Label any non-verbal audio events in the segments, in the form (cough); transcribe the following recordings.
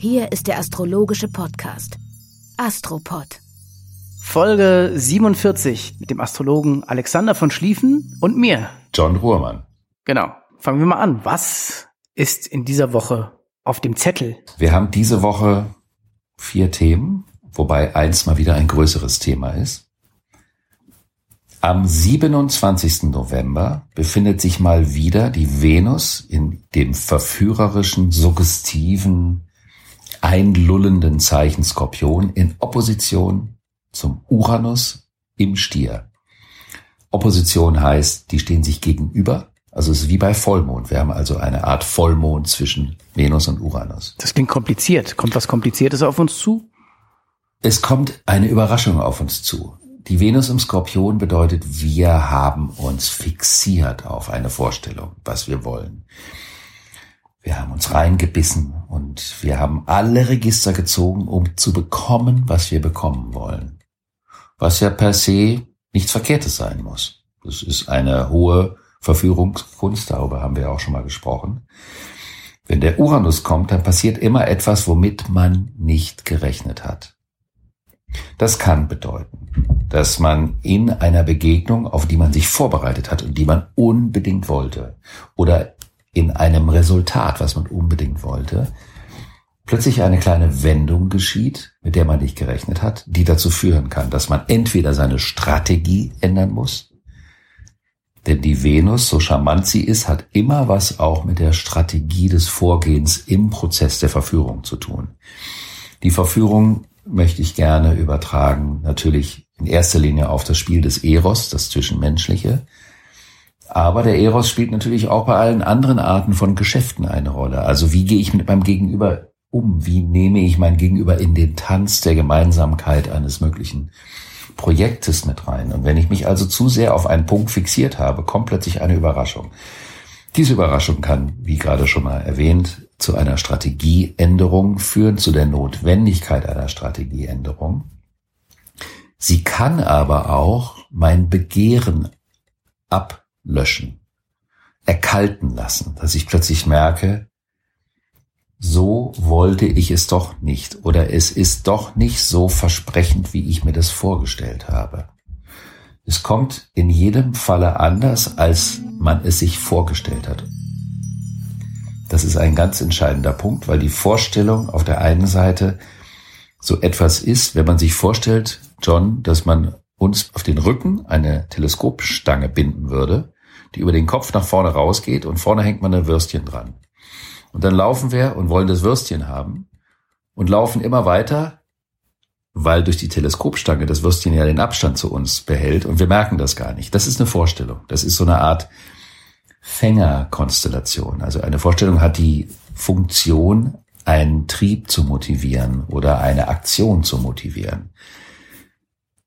Hier ist der astrologische Podcast Astropod. Folge 47 mit dem Astrologen Alexander von Schlieffen und mir. John Ruhrmann. Genau. Fangen wir mal an. Was ist in dieser Woche auf dem Zettel? Wir haben diese Woche vier Themen, wobei eins mal wieder ein größeres Thema ist. Am 27. November befindet sich mal wieder die Venus in dem verführerischen, suggestiven, einlullenden Zeichen Skorpion in Opposition zum Uranus im Stier. Opposition heißt, die stehen sich gegenüber. Also es ist wie bei Vollmond. Wir haben also eine Art Vollmond zwischen Venus und Uranus. Das klingt kompliziert. Kommt was Kompliziertes auf uns zu? Es kommt eine Überraschung auf uns zu. Die Venus im Skorpion bedeutet, wir haben uns fixiert auf eine Vorstellung, was wir wollen. Wir haben uns reingebissen und wir haben alle Register gezogen, um zu bekommen, was wir bekommen wollen. Was ja per se nichts Verkehrtes sein muss. Das ist eine hohe Verführungskunst, darüber haben wir auch schon mal gesprochen. Wenn der Uranus kommt, dann passiert immer etwas, womit man nicht gerechnet hat. Das kann bedeuten, dass man in einer Begegnung, auf die man sich vorbereitet hat und die man unbedingt wollte, oder in einem Resultat, was man unbedingt wollte, plötzlich eine kleine Wendung geschieht, mit der man nicht gerechnet hat, die dazu führen kann, dass man entweder seine Strategie ändern muss, denn die Venus, so charmant sie ist, hat immer was auch mit der Strategie des Vorgehens im Prozess der Verführung zu tun. Die Verführung möchte ich gerne übertragen, natürlich in erster Linie auf das Spiel des Eros, das Zwischenmenschliche, aber der Eros spielt natürlich auch bei allen anderen Arten von Geschäften eine Rolle. Also wie gehe ich mit meinem Gegenüber um? Wie nehme ich mein Gegenüber in den Tanz der Gemeinsamkeit eines möglichen Projektes mit rein? Und wenn ich mich also zu sehr auf einen Punkt fixiert habe, kommt plötzlich eine Überraschung. Diese Überraschung kann, wie gerade schon mal erwähnt, zu einer Strategieänderung führen, zu der Notwendigkeit einer Strategieänderung. Sie kann aber auch mein Begehren ab löschen, erkalten lassen, dass ich plötzlich merke, so wollte ich es doch nicht oder es ist doch nicht so versprechend, wie ich mir das vorgestellt habe. Es kommt in jedem Falle anders, als man es sich vorgestellt hat. Das ist ein ganz entscheidender Punkt, weil die Vorstellung auf der einen Seite so etwas ist, wenn man sich vorstellt, John, dass man uns auf den Rücken eine Teleskopstange binden würde die über den Kopf nach vorne rausgeht und vorne hängt man ein Würstchen dran. Und dann laufen wir und wollen das Würstchen haben und laufen immer weiter, weil durch die Teleskopstange das Würstchen ja den Abstand zu uns behält und wir merken das gar nicht. Das ist eine Vorstellung. Das ist so eine Art Fängerkonstellation. Also eine Vorstellung hat die Funktion, einen Trieb zu motivieren oder eine Aktion zu motivieren.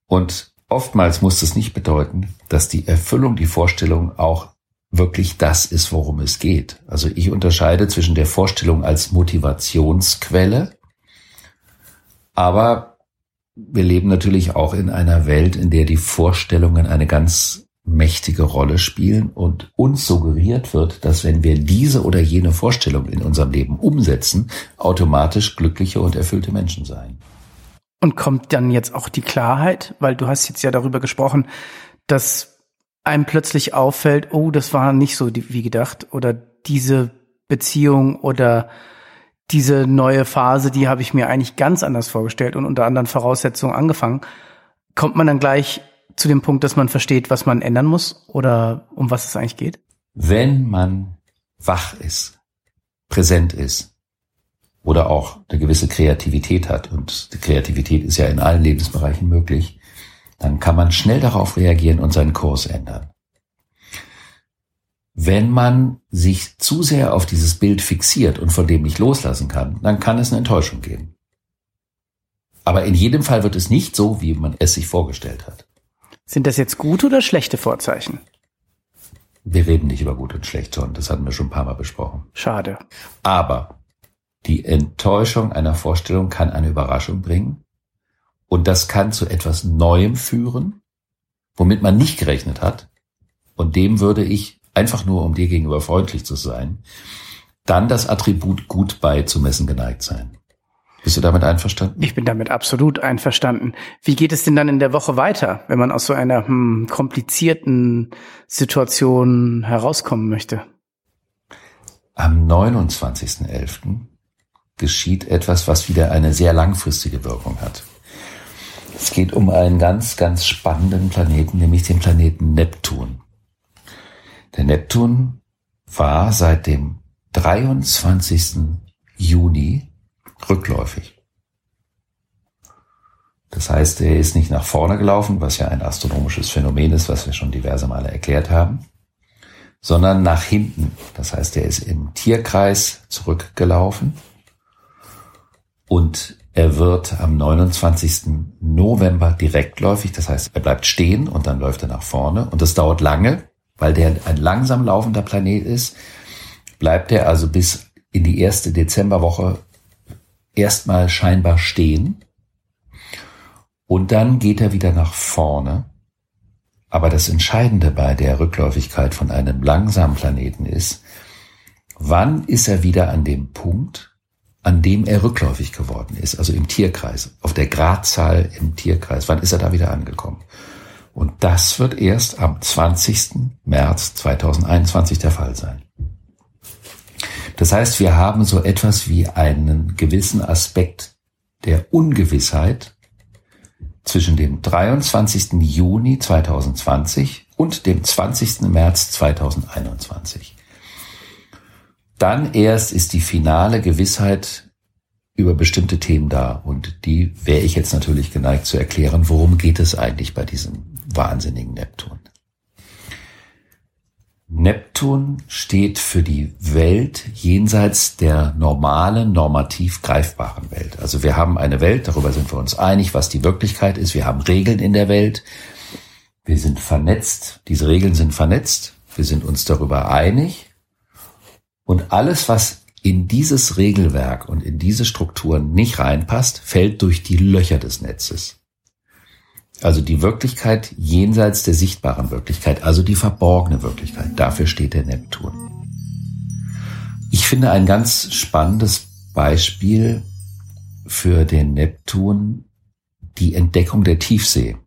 Und Oftmals muss das nicht bedeuten, dass die Erfüllung, die Vorstellung auch wirklich das ist, worum es geht. Also ich unterscheide zwischen der Vorstellung als Motivationsquelle, aber wir leben natürlich auch in einer Welt, in der die Vorstellungen eine ganz mächtige Rolle spielen und uns suggeriert wird, dass wenn wir diese oder jene Vorstellung in unserem Leben umsetzen, automatisch glückliche und erfüllte Menschen sein. Und kommt dann jetzt auch die Klarheit, weil du hast jetzt ja darüber gesprochen, dass einem plötzlich auffällt, oh, das war nicht so wie gedacht oder diese Beziehung oder diese neue Phase, die habe ich mir eigentlich ganz anders vorgestellt und unter anderen Voraussetzungen angefangen. Kommt man dann gleich zu dem Punkt, dass man versteht, was man ändern muss oder um was es eigentlich geht? Wenn man wach ist, präsent ist, oder auch eine gewisse Kreativität hat, und die Kreativität ist ja in allen Lebensbereichen möglich, dann kann man schnell darauf reagieren und seinen Kurs ändern. Wenn man sich zu sehr auf dieses Bild fixiert und von dem nicht loslassen kann, dann kann es eine Enttäuschung geben. Aber in jedem Fall wird es nicht so, wie man es sich vorgestellt hat. Sind das jetzt gute oder schlechte Vorzeichen? Wir reden nicht über gut und schlecht, John. Das hatten wir schon ein paar Mal besprochen. Schade. Aber die Enttäuschung einer Vorstellung kann eine Überraschung bringen. Und das kann zu etwas Neuem führen, womit man nicht gerechnet hat. Und dem würde ich, einfach nur um dir gegenüber freundlich zu sein, dann das Attribut gut beizumessen geneigt sein. Bist du damit einverstanden? Ich bin damit absolut einverstanden. Wie geht es denn dann in der Woche weiter, wenn man aus so einer hm, komplizierten Situation herauskommen möchte? Am 29.11. geschieht etwas, was wieder eine sehr langfristige Wirkung hat. Es geht um einen ganz, ganz spannenden Planeten, nämlich den Planeten Neptun. Der Neptun war seit dem 23. Juni rückläufig. Das heißt, er ist nicht nach vorne gelaufen, was ja ein astronomisches Phänomen ist, was wir schon diverse Male erklärt haben, sondern nach hinten. Das heißt, er ist im Tierkreis zurückgelaufen und er wird am 29. November direktläufig. Das heißt, er bleibt stehen und dann läuft er nach vorne und das dauert lange, weil der ein langsam laufender Planet ist, bleibt er also bis in die erste Dezemberwoche erstmal scheinbar stehen und dann geht er wieder nach vorne. Aber das Entscheidende bei der Rückläufigkeit von einem langsamen Planeten ist, wann ist er wieder an dem Punkt, an dem er rückläufig geworden ist, also im Tierkreis, auf der Gradzahl im Tierkreis, wann ist er da wieder angekommen? Und das wird erst am 20. März 2021 der Fall sein. Das heißt, wir haben so etwas wie einen gewissen Aspekt der Ungewissheit zwischen dem 23. Juni 2020 und dem 20. März 2021. Dann erst ist die finale Gewissheit über bestimmte Themen da und die wäre ich jetzt natürlich geneigt zu erklären, worum geht es eigentlich bei diesem wahnsinnigen Neptun. Neptun steht für die Welt jenseits der normalen, normativ greifbaren Welt. Also wir haben eine Welt, darüber sind wir uns einig, was die Wirklichkeit ist. Wir haben Regeln in der Welt. Wir sind vernetzt. Diese Regeln sind vernetzt. Wir sind uns darüber einig. Und alles, was in dieses Regelwerk und in diese Strukturen nicht reinpasst, fällt durch die Löcher des Netzes. Also die Wirklichkeit jenseits der sichtbaren Wirklichkeit, also die verborgene Wirklichkeit. Dafür steht der Neptun. Ich finde ein ganz spannendes Beispiel für den Neptun die Entdeckung der Tiefsee.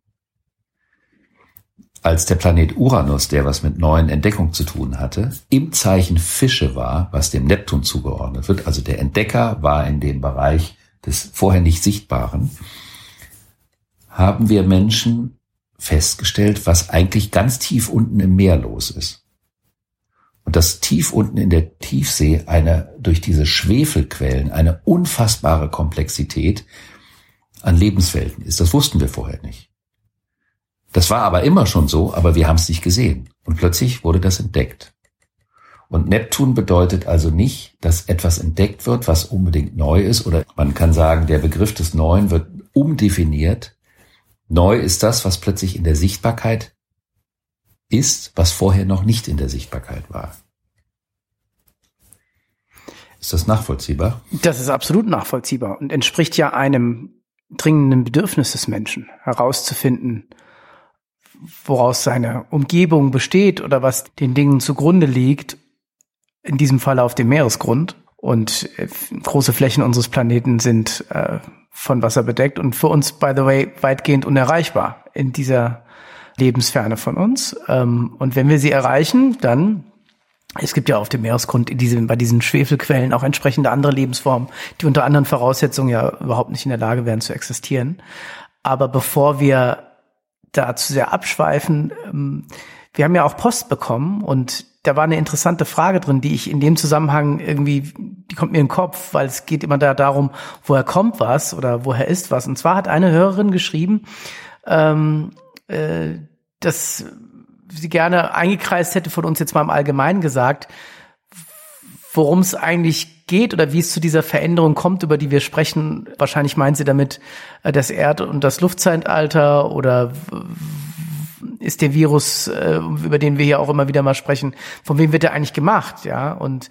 Als der Planet Uranus, der was mit neuen Entdeckungen zu tun hatte, im Zeichen Fische war, was dem Neptun zugeordnet wird, also der Entdecker war in dem Bereich des vorher nicht Sichtbaren, haben wir Menschen festgestellt, was eigentlich ganz tief unten im Meer los ist. Und dass tief unten in der Tiefsee eine, durch diese Schwefelquellen eine unfassbare Komplexität an Lebenswelten ist. Das wussten wir vorher nicht. Das war aber immer schon so, aber wir haben es nicht gesehen. Und plötzlich wurde das entdeckt. Und Neptun bedeutet also nicht, dass etwas entdeckt wird, was unbedingt neu ist, oder man kann sagen, der Begriff des Neuen wird umdefiniert Neu ist das, was plötzlich in der Sichtbarkeit ist, was vorher noch nicht in der Sichtbarkeit war. Ist das nachvollziehbar? Das ist absolut nachvollziehbar und entspricht ja einem dringenden Bedürfnis des Menschen, herauszufinden, woraus seine Umgebung besteht oder was den Dingen zugrunde liegt, in diesem Fall auf dem Meeresgrund. Und äh, große Flächen unseres Planeten sind äh, von Wasser bedeckt und für uns, by the way, weitgehend unerreichbar in dieser Lebensferne von uns. Ähm, und wenn wir sie erreichen, dann es gibt ja auf dem Meeresgrund in diesem, bei diesen Schwefelquellen auch entsprechende andere Lebensformen, die unter anderen Voraussetzungen ja überhaupt nicht in der Lage wären zu existieren. Aber bevor wir da zu sehr abschweifen, ähm, wir haben ja auch Post bekommen und da war eine interessante Frage drin, die ich in dem Zusammenhang irgendwie, die kommt mir in den Kopf, weil es geht immer da darum, woher kommt was oder woher ist was. Und zwar hat eine Hörerin geschrieben, ähm, äh, dass sie gerne eingekreist hätte von uns jetzt mal im Allgemeinen gesagt, worum es eigentlich geht oder wie es zu dieser Veränderung kommt, über die wir sprechen. Wahrscheinlich meint sie damit äh, das Erd- und das Luftzeitalter oder ist der Virus, äh, über den wir hier auch immer wieder mal sprechen, von wem wird der eigentlich gemacht, ja? Und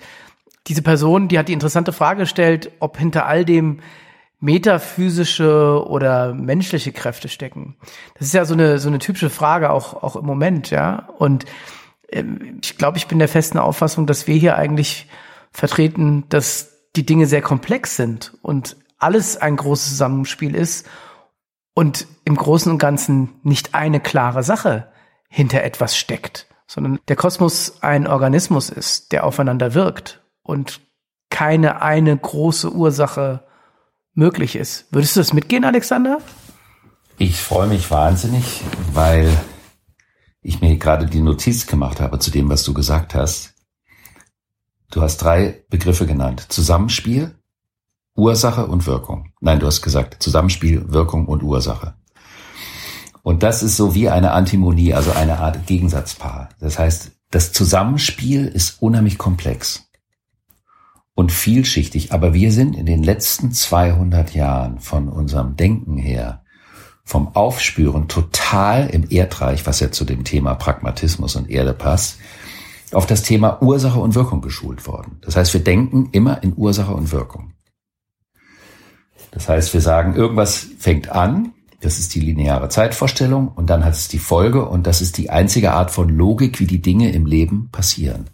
diese Person, die hat die interessante Frage gestellt, ob hinter all dem metaphysische oder menschliche Kräfte stecken. Das ist ja so eine so eine typische Frage auch auch im Moment, ja. Und ähm, ich glaube, ich bin der festen Auffassung, dass wir hier eigentlich vertreten, dass die Dinge sehr komplex sind und alles ein großes Zusammenspiel ist und im Großen und Ganzen nicht eine klare Sache hinter etwas steckt, sondern der Kosmos ein Organismus ist, der aufeinander wirkt und keine eine große Ursache möglich ist. Würdest du das mitgehen, Alexander? Ich freue mich wahnsinnig, weil ich mir gerade die Notiz gemacht habe zu dem, was du gesagt hast. Du hast drei Begriffe genannt. Zusammenspiel, Ursache und Wirkung. Nein, du hast gesagt Zusammenspiel, Wirkung und Ursache. Und das ist so wie eine Antimonie, also eine Art Gegensatzpaar. Das heißt, das Zusammenspiel ist unheimlich komplex und vielschichtig, aber wir sind in den letzten 200 Jahren von unserem Denken her, vom Aufspüren total im Erdreich, was ja zu dem Thema Pragmatismus und Erde passt, auf das Thema Ursache und Wirkung geschult worden. Das heißt, wir denken immer in Ursache und Wirkung. Das heißt, wir sagen, irgendwas fängt an, das ist die lineare Zeitvorstellung und dann hat es die Folge und das ist die einzige Art von Logik, wie die Dinge im Leben passieren.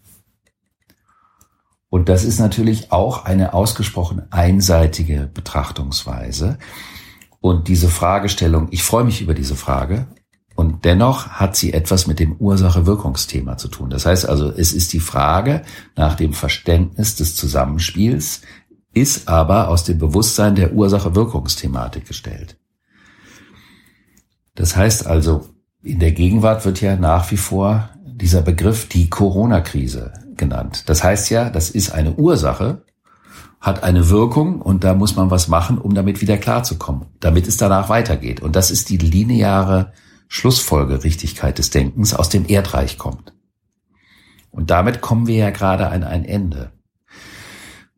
Und das ist natürlich auch eine ausgesprochen einseitige Betrachtungsweise. Und diese Fragestellung, ich freue mich über diese Frage, und dennoch hat sie etwas mit dem Ursache-Wirkungsthema zu tun. Das heißt also, es ist die Frage nach dem Verständnis des Zusammenspiels, ist aber aus dem Bewusstsein der Ursache-Wirkungsthematik gestellt. Das heißt also, in der Gegenwart wird ja nach wie vor dieser Begriff die Corona-Krise genannt. Das heißt ja, das ist eine Ursache, hat eine Wirkung und da muss man was machen, um damit wieder klarzukommen, damit es danach weitergeht. Und das ist die lineare Schlussfolgerichtigkeit des Denkens aus dem Erdreich kommt. Und damit kommen wir ja gerade an ein Ende.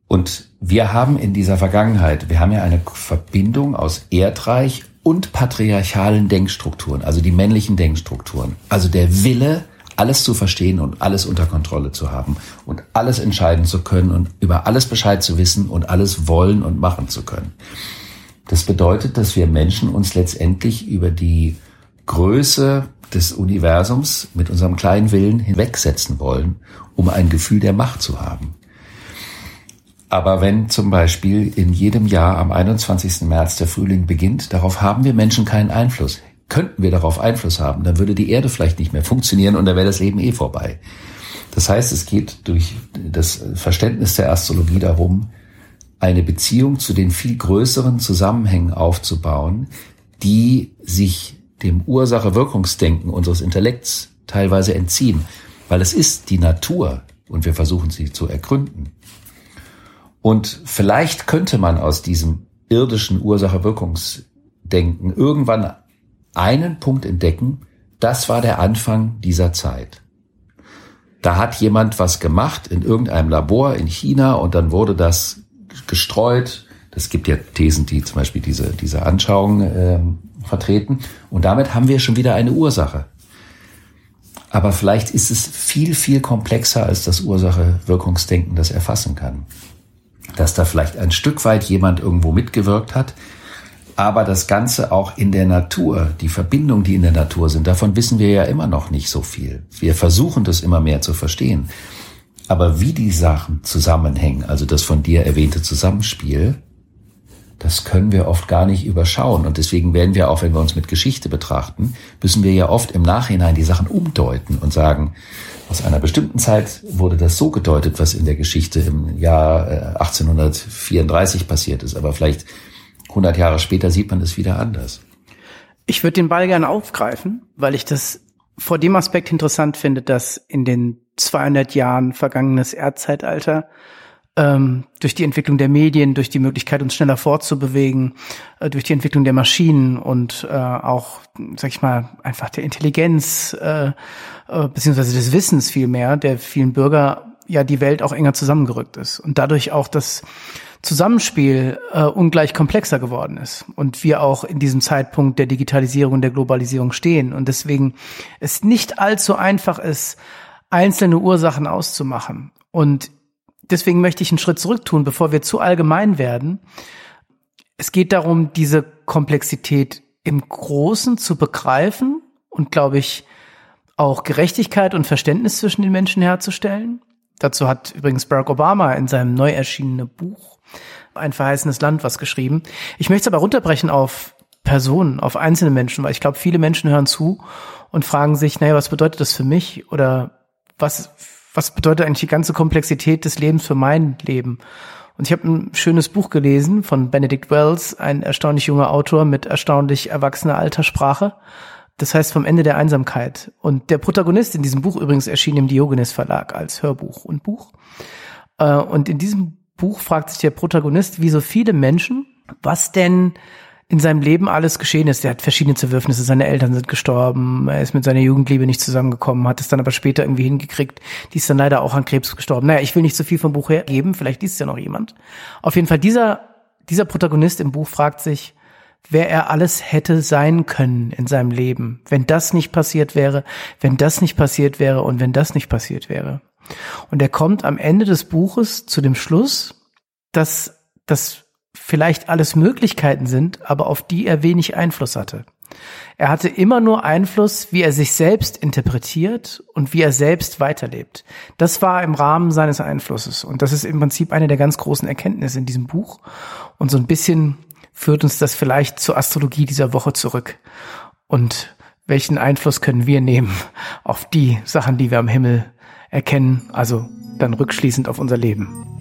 Und wir haben in dieser Vergangenheit, wir haben ja eine Verbindung aus Erdreich und patriarchalen Denkstrukturen, also die männlichen Denkstrukturen. Also der Wille, alles zu verstehen und alles unter Kontrolle zu haben und alles entscheiden zu können und über alles Bescheid zu wissen und alles wollen und machen zu können. Das bedeutet, dass wir Menschen uns letztendlich über die Größe des Universums mit unserem kleinen Willen hinwegsetzen wollen, um ein Gefühl der Macht zu haben. Aber wenn zum Beispiel in jedem Jahr am 21. März der Frühling beginnt, darauf haben wir Menschen keinen Einfluss. Könnten wir darauf Einfluss haben, dann würde die Erde vielleicht nicht mehr funktionieren und dann wäre das Leben eh vorbei. Das heißt, es geht durch das Verständnis der Astrologie darum, eine Beziehung zu den viel größeren Zusammenhängen aufzubauen, die sich dem Ursache-Wirkungsdenken unseres Intellekts teilweise entziehen, weil es ist die Natur und wir versuchen sie zu ergründen. Und vielleicht könnte man aus diesem irdischen Ursache-Wirkungsdenken irgendwann einen Punkt entdecken, das war der Anfang dieser Zeit. Da hat jemand was gemacht in irgendeinem Labor in China und dann wurde das gestreut. Das gibt ja Thesen, die zum Beispiel diese, diese Anschauung äh, vertreten. Und damit haben wir schon wieder eine Ursache. Aber vielleicht ist es viel, viel komplexer, als das Ursache-Wirkungsdenken das erfassen kann dass da vielleicht ein Stück weit jemand irgendwo mitgewirkt hat, aber das Ganze auch in der Natur, die Verbindungen, die in der Natur sind, davon wissen wir ja immer noch nicht so viel. Wir versuchen das immer mehr zu verstehen. Aber wie die Sachen zusammenhängen, also das von dir erwähnte Zusammenspiel, das können wir oft gar nicht überschauen. Und deswegen werden wir auch, wenn wir uns mit Geschichte betrachten, müssen wir ja oft im Nachhinein die Sachen umdeuten und sagen, aus einer bestimmten Zeit wurde das so gedeutet, was in der Geschichte im Jahr 1834 äh, passiert ist. Aber vielleicht 100 Jahre später sieht man es wieder anders. Ich würde den Ball gerne aufgreifen, weil ich das vor dem Aspekt interessant finde, dass in den 200 Jahren vergangenes Erdzeitalter ähm, durch die Entwicklung der Medien, durch die Möglichkeit, uns schneller fortzubewegen, äh, durch die Entwicklung der Maschinen und äh, auch, sag ich mal, einfach der Intelligenz äh, äh, beziehungsweise des Wissens vielmehr der vielen Bürger ja die Welt auch enger zusammengerückt ist und dadurch auch das Zusammenspiel äh, ungleich komplexer geworden ist und wir auch in diesem Zeitpunkt der Digitalisierung und der Globalisierung stehen und deswegen es nicht allzu einfach ist, einzelne Ursachen auszumachen. Und deswegen möchte ich einen Schritt zurück tun, bevor wir zu allgemein werden. Es geht darum, diese Komplexität im Großen zu begreifen und, glaube ich, auch Gerechtigkeit und Verständnis zwischen den Menschen herzustellen. Dazu hat übrigens Barack Obama in seinem neu erschienenen Buch Ein verheißenes Land was geschrieben. Ich möchte es aber runterbrechen auf Personen, auf einzelne Menschen, weil ich glaube, viele Menschen hören zu und fragen sich, naja, was bedeutet das für mich? Oder was, was bedeutet eigentlich die ganze Komplexität des Lebens für mein Leben? Und ich habe ein schönes Buch gelesen von Benedict Wells, ein erstaunlich junger Autor mit erstaunlich erwachsener Alterssprache. Das heißt vom Ende der Einsamkeit. Und der Protagonist in diesem Buch übrigens erschien im Diogenes Verlag als Hörbuch und Buch. Äh, und in diesem Buch fragt sich der Protagonist, wie so viele Menschen, was denn in seinem Leben alles geschehen ist. Er hat verschiedene Zerwürfnisse, seine Eltern sind gestorben, er ist mit seiner Jugendliebe nicht zusammengekommen, hat es dann aber später irgendwie hingekriegt. Die ist dann leider auch an Krebs gestorben. Naja, ich will nicht so viel vom Buch hergeben, vielleicht liest es ja noch jemand. Auf jeden Fall, dieser, dieser Protagonist im Buch fragt sich, wer er alles hätte sein können in seinem Leben, wenn das nicht passiert wäre, wenn das nicht passiert wäre und wenn das nicht passiert wäre. Und er kommt am Ende des Buches zu dem Schluss, dass das vielleicht alles Möglichkeiten sind, aber auf die er wenig Einfluss hatte. Er hatte immer nur Einfluss, wie er sich selbst interpretiert und wie er selbst weiterlebt. Das war im Rahmen seines Einflusses. Und das ist im Prinzip eine der ganz großen Erkenntnisse in diesem Buch. Und so ein bisschen führt uns das vielleicht zur Astrologie dieser Woche zurück. Und welchen Einfluss können wir nehmen auf die Sachen, die wir am Himmel erkennen, also dann rückschließend auf unser Leben.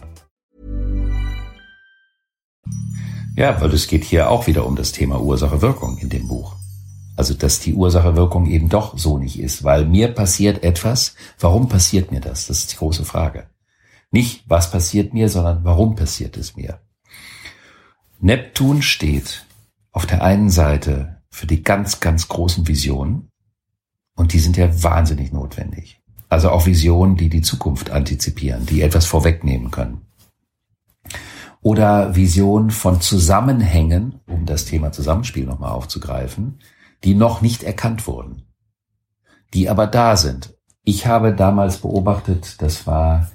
Ja, weil es geht hier auch wieder um das Thema Ursache-Wirkung in dem Buch. Also, dass die Ursache-Wirkung eben doch so nicht ist, weil mir passiert etwas. Warum passiert mir das? Das ist die große Frage. Nicht, was passiert mir, sondern warum passiert es mir? Neptun steht auf der einen Seite für die ganz, ganz großen Visionen. Und die sind ja wahnsinnig notwendig. Also auch Visionen, die die Zukunft antizipieren, die etwas vorwegnehmen können oder Vision von Zusammenhängen, um das Thema Zusammenspiel nochmal aufzugreifen, die noch nicht erkannt wurden, die aber da sind. Ich habe damals beobachtet, das war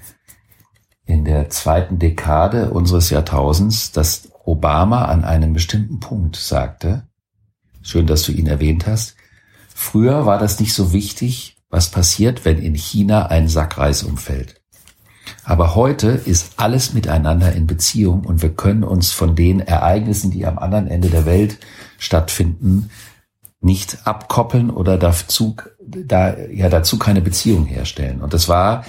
in der zweiten Dekade unseres Jahrtausends, dass Obama an einem bestimmten Punkt sagte, schön, dass du ihn erwähnt hast, früher war das nicht so wichtig, was passiert, wenn in China ein Sack Reis umfällt. Aber heute ist alles miteinander in Beziehung und wir können uns von den Ereignissen, die am anderen Ende der Welt stattfinden, nicht abkoppeln oder dazu, da, ja, dazu keine Beziehung herstellen. Und das war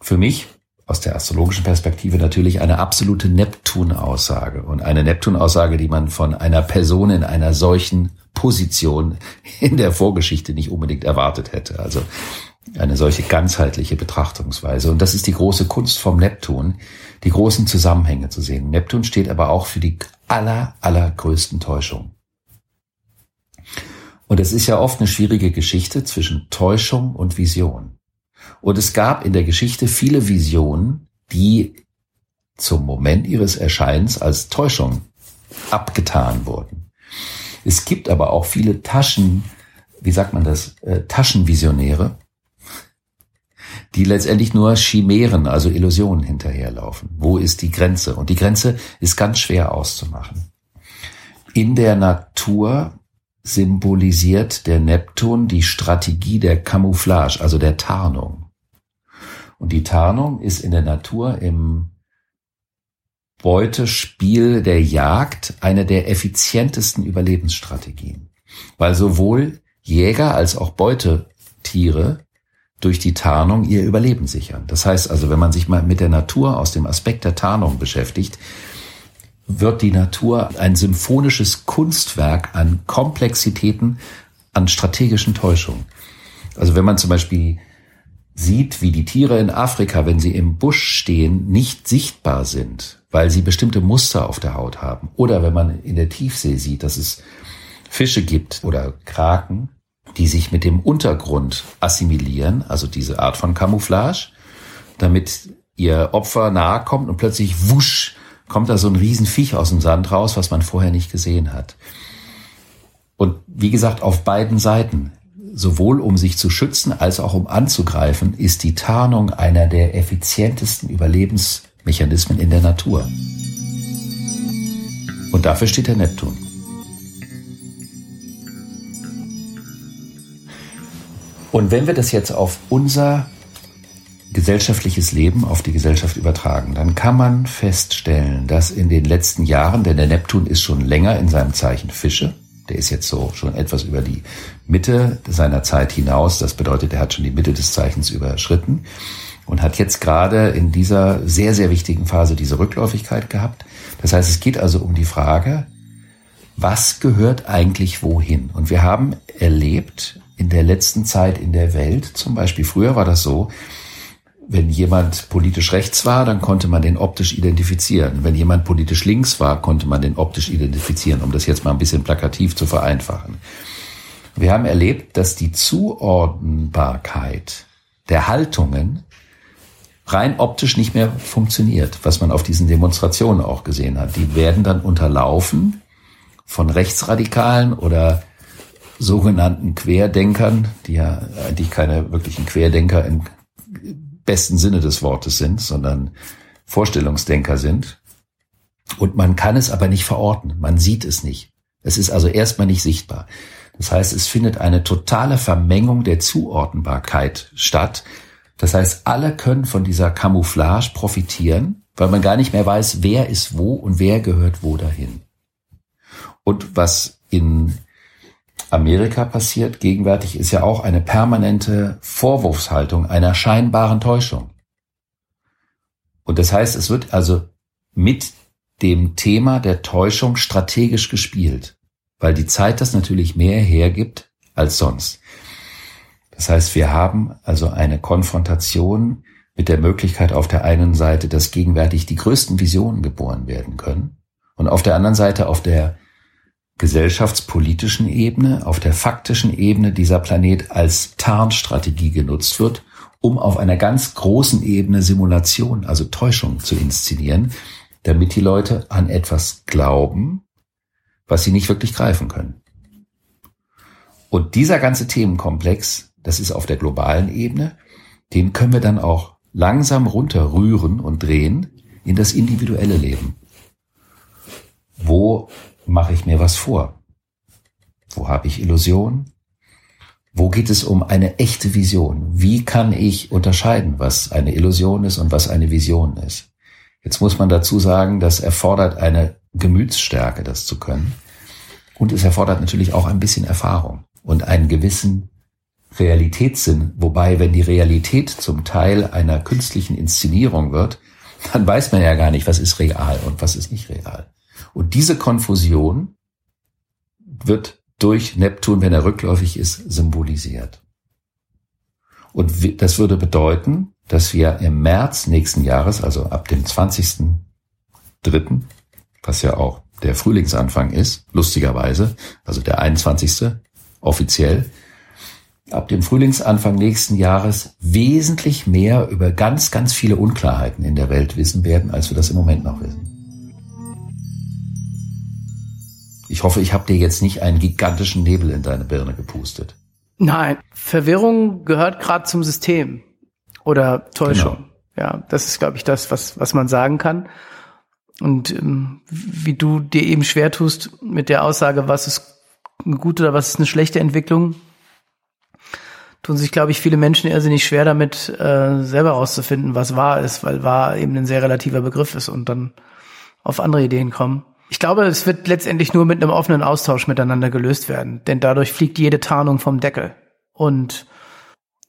für mich aus der astrologischen Perspektive natürlich eine absolute Neptun-Aussage und eine Neptun-Aussage, die man von einer Person in einer solchen Position in der Vorgeschichte nicht unbedingt erwartet hätte. Also eine solche ganzheitliche Betrachtungsweise. Und das ist die große Kunst vom Neptun, die großen Zusammenhänge zu sehen. Neptun steht aber auch für die aller, allergrößten Täuschungen. Und es ist ja oft eine schwierige Geschichte zwischen Täuschung und Vision. Und es gab in der Geschichte viele Visionen, die zum Moment ihres Erscheins als Täuschung abgetan wurden. Es gibt aber auch viele Taschen, wie sagt man das, äh, Taschenvisionäre, die letztendlich nur Chimären, also Illusionen hinterherlaufen. Wo ist die Grenze? Und die Grenze ist ganz schwer auszumachen. In der Natur symbolisiert der Neptun die Strategie der Camouflage, also der Tarnung. Und die Tarnung ist in der Natur im Beutespiel der Jagd eine der effizientesten Überlebensstrategien, weil sowohl Jäger als auch Beutetiere durch die Tarnung ihr Überleben sichern. Das heißt also, wenn man sich mal mit der Natur aus dem Aspekt der Tarnung beschäftigt, wird die Natur ein symphonisches Kunstwerk an Komplexitäten, an strategischen Täuschungen. Also wenn man zum Beispiel sieht, wie die Tiere in Afrika, wenn sie im Busch stehen, nicht sichtbar sind, weil sie bestimmte Muster auf der Haut haben. Oder wenn man in der Tiefsee sieht, dass es Fische gibt oder Kraken, die sich mit dem Untergrund assimilieren, also diese Art von Camouflage, damit ihr Opfer nahe kommt und plötzlich wusch kommt da so ein Riesenviech aus dem Sand raus, was man vorher nicht gesehen hat. Und wie gesagt, auf beiden Seiten, sowohl um sich zu schützen als auch um anzugreifen, ist die Tarnung einer der effizientesten Überlebensmechanismen in der Natur. Und dafür steht der Neptun. Und wenn wir das jetzt auf unser gesellschaftliches Leben auf die Gesellschaft übertragen, dann kann man feststellen, dass in den letzten Jahren, denn der Neptun ist schon länger in seinem Zeichen Fische, der ist jetzt so schon etwas über die Mitte seiner Zeit hinaus, das bedeutet, er hat schon die Mitte des Zeichens überschritten und hat jetzt gerade in dieser sehr, sehr wichtigen Phase diese Rückläufigkeit gehabt. Das heißt, es geht also um die Frage, was gehört eigentlich wohin? Und wir haben erlebt in der letzten Zeit in der Welt, zum Beispiel früher war das so, wenn jemand politisch rechts war, dann konnte man den optisch identifizieren. Wenn jemand politisch links war, konnte man den optisch identifizieren, um das jetzt mal ein bisschen plakativ zu vereinfachen. Wir haben erlebt, dass die Zuordnbarkeit der Haltungen rein optisch nicht mehr funktioniert, was man auf diesen Demonstrationen auch gesehen hat. Die werden dann unterlaufen von Rechtsradikalen oder sogenannten Querdenkern, die ja eigentlich keine wirklichen Querdenker in besten Sinne des Wortes sind, sondern Vorstellungsdenker sind. Und man kann es aber nicht verorten. Man sieht es nicht. Es ist also erstmal nicht sichtbar. Das heißt, es findet eine totale Vermengung der Zuordnbarkeit statt. Das heißt, alle können von dieser Camouflage profitieren, weil man gar nicht mehr weiß, wer ist wo und wer gehört wo dahin. Und was in Amerika passiert gegenwärtig, ist ja auch eine permanente Vorwurfshaltung einer scheinbaren Täuschung. Und das heißt, es wird also mit dem Thema der Täuschung strategisch gespielt, weil die Zeit das natürlich mehr hergibt als sonst. Das heißt, wir haben also eine Konfrontation mit der Möglichkeit auf der einen Seite, dass gegenwärtig die größten Visionen geboren werden können und auf der anderen Seite auf der gesellschaftspolitischen Ebene, auf der faktischen Ebene dieser Planet als Tarnstrategie genutzt wird, um auf einer ganz großen Ebene Simulation, also Täuschung zu inszenieren, damit die Leute an etwas glauben, was sie nicht wirklich greifen können. Und dieser ganze Themenkomplex, das ist auf der globalen Ebene, den können wir dann auch langsam runterrühren und drehen in das individuelle Leben, wo mache ich mir was vor? Wo habe ich Illusion? Wo geht es um eine echte Vision? Wie kann ich unterscheiden, was eine Illusion ist und was eine Vision ist? Jetzt muss man dazu sagen, das erfordert eine Gemütsstärke, das zu können. Und es erfordert natürlich auch ein bisschen Erfahrung und einen gewissen Realitätssinn. Wobei, wenn die Realität zum Teil einer künstlichen Inszenierung wird, dann weiß man ja gar nicht, was ist real und was ist nicht real. Und diese Konfusion wird durch Neptun, wenn er rückläufig ist, symbolisiert. Und das würde bedeuten, dass wir im März nächsten Jahres, also ab dem 20.3., was ja auch der Frühlingsanfang ist, lustigerweise, also der 21. offiziell, ab dem Frühlingsanfang nächsten Jahres wesentlich mehr über ganz, ganz viele Unklarheiten in der Welt wissen werden, als wir das im Moment noch wissen. Ich hoffe, ich habe dir jetzt nicht einen gigantischen Nebel in deine Birne gepustet. Nein, Verwirrung gehört gerade zum System oder Täuschung. Genau. Ja, das ist, glaube ich, das, was, was man sagen kann. Und ähm, wie du dir eben schwer tust mit der Aussage, was ist eine gute oder was ist eine schlechte Entwicklung, tun sich, glaube ich, viele Menschen irrsinnig schwer damit, äh, selber rauszufinden, was wahr ist, weil wahr eben ein sehr relativer Begriff ist und dann auf andere Ideen kommen. Ich glaube, es wird letztendlich nur mit einem offenen Austausch miteinander gelöst werden, denn dadurch fliegt jede Tarnung vom Deckel. Und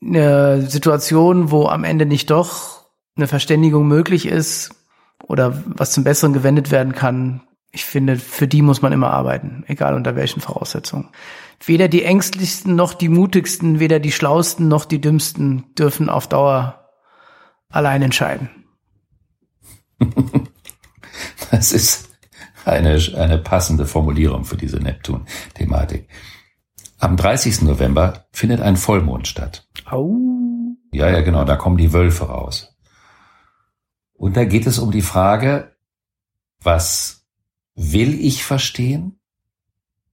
eine Situation, wo am Ende nicht doch eine Verständigung möglich ist oder was zum Besseren gewendet werden kann, ich finde, für die muss man immer arbeiten, egal unter welchen Voraussetzungen. Weder die ängstlichsten noch die mutigsten, weder die schlausten noch die dümmsten dürfen auf Dauer allein entscheiden. (laughs) Das ist eine, eine passende Formulierung für diese Neptun-Thematik. Am 30. November findet ein Vollmond statt. Au. Ja, ja, genau, da kommen die Wölfe raus. Und da geht es um die Frage, was will ich verstehen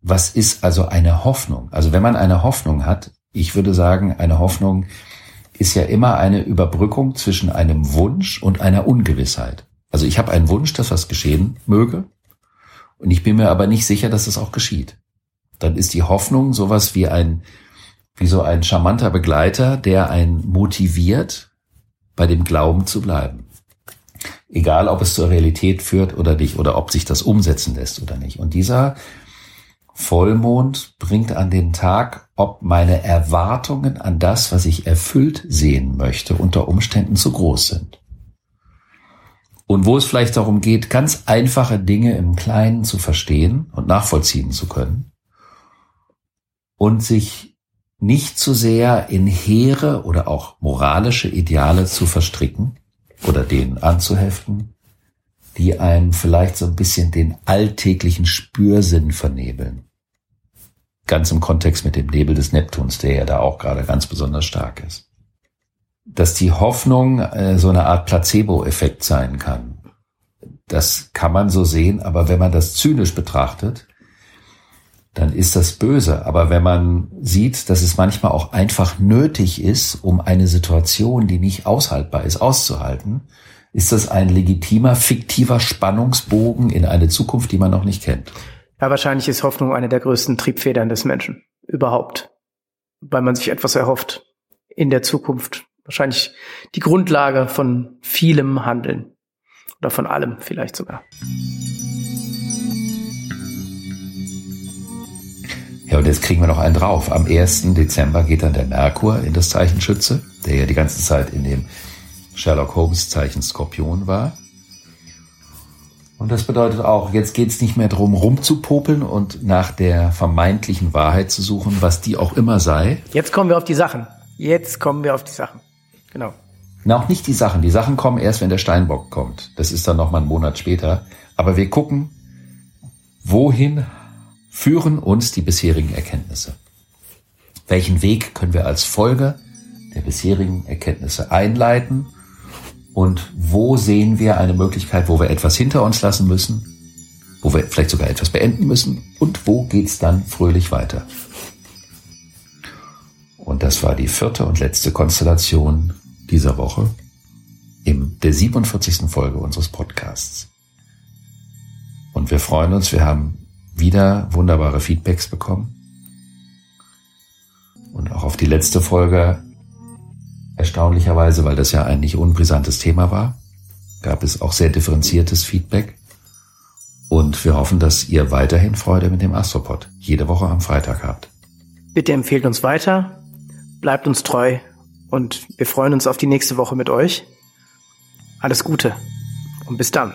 was ist also eine Hoffnung? Also wenn man eine Hoffnung hat, ich würde sagen, eine Hoffnung ist ja immer eine Überbrückung zwischen einem Wunsch und einer Ungewissheit. Also ich habe einen Wunsch, dass was geschehen möge, und ich bin mir aber nicht sicher, dass es auch geschieht. Dann ist die Hoffnung sowas wie ein, wie so ein charmanter Begleiter, der einen motiviert, bei dem Glauben zu bleiben. Egal, ob es zur Realität führt oder nicht, oder ob sich das umsetzen lässt oder nicht. Und dieser Vollmond bringt an den Tag, ob meine Erwartungen an das, was ich erfüllt sehen möchte, unter Umständen zu groß sind. Und wo es vielleicht darum geht, ganz einfache Dinge im Kleinen zu verstehen und nachvollziehen zu können und sich nicht zu sehr in hehre oder auch moralische Ideale zu verstricken oder denen anzuheften, die einem vielleicht so ein bisschen den alltäglichen Spürsinn vernebeln. Ganz im Kontext mit dem Nebel des Neptuns, der ja da auch gerade ganz besonders stark ist. Dass die Hoffnung äh, so eine Art Placebo-Effekt sein kann, das kann man so sehen, aber wenn man das zynisch betrachtet, dann ist das böse. Aber wenn man sieht, dass es manchmal auch einfach nötig ist, um eine Situation, die nicht aushaltbar ist, auszuhalten, ist das ein legitimer, fiktiver Spannungsbogen in eine Zukunft, die man noch nicht kennt. Ja, wahrscheinlich ist Hoffnung eine der größten Triebfedern des Menschen überhaupt, weil man sich etwas erhofft in der Zukunft. Wahrscheinlich die Grundlage von vielem Handeln oder von allem vielleicht sogar. Ja, und jetzt kriegen wir noch einen drauf. Am 1. Dezember geht dann der Merkur in das Zeichen Schütze, der ja die ganze Zeit in dem Sherlock Holmes Zeichen Skorpion war. Und das bedeutet auch, jetzt geht es nicht mehr darum, rumzupopeln und nach der vermeintlichen Wahrheit zu suchen, was die auch immer sei. Jetzt kommen wir auf die Sachen. Jetzt kommen wir auf die Sachen. Genau. Na, auch nicht die Sachen. Die Sachen kommen erst, wenn der Steinbock kommt. Das ist dann noch mal einen Monat später. Aber wir gucken, wohin führen uns die bisherigen Erkenntnisse? Welchen Weg können wir als Folge der bisherigen Erkenntnisse einleiten und wo sehen wir eine Möglichkeit, wo wir etwas hinter uns lassen müssen, wo wir vielleicht sogar etwas beenden müssen und wo geht's dann fröhlich weiter. Und das war die vierte und letzte Konstellation dieser Woche in der 47. Folge unseres Podcasts. Und wir freuen uns, wir haben wieder wunderbare Feedbacks bekommen. Und auch auf die letzte Folge Erstaunlicherweise, weil das ja ein nicht unbrisantes Thema war, gab es auch sehr differenziertes Feedback. Und wir hoffen, dass ihr weiterhin Freude mit dem Astropod jede Woche am Freitag habt. Bitte empfehlt uns weiter, bleibt uns treu und wir freuen uns auf die nächste Woche mit euch. Alles Gute und bis dann.